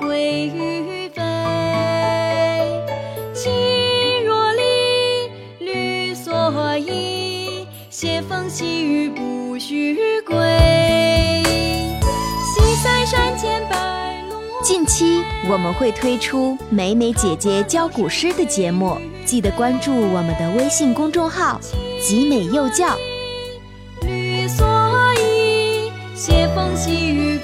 流水鳜鱼肥。青箬笠，绿蓑衣，斜风细雨不须归。西塞山前白鹭。近期我们会推出美美姐姐教古诗的节目，记得关注我们的微信公众号“集美幼教”。绿蓑衣，斜风细雨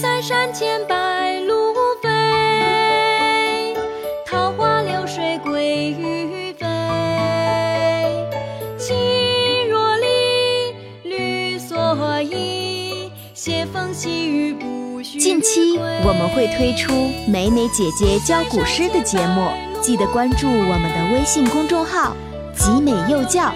塞山前白鹭飞，桃花流水鳜鱼肥。青箬笠，绿蓑衣，斜风细雨不须归。近期我们会推出美美姐姐教古诗的节目，记得关注我们的微信公众号“集美幼教”。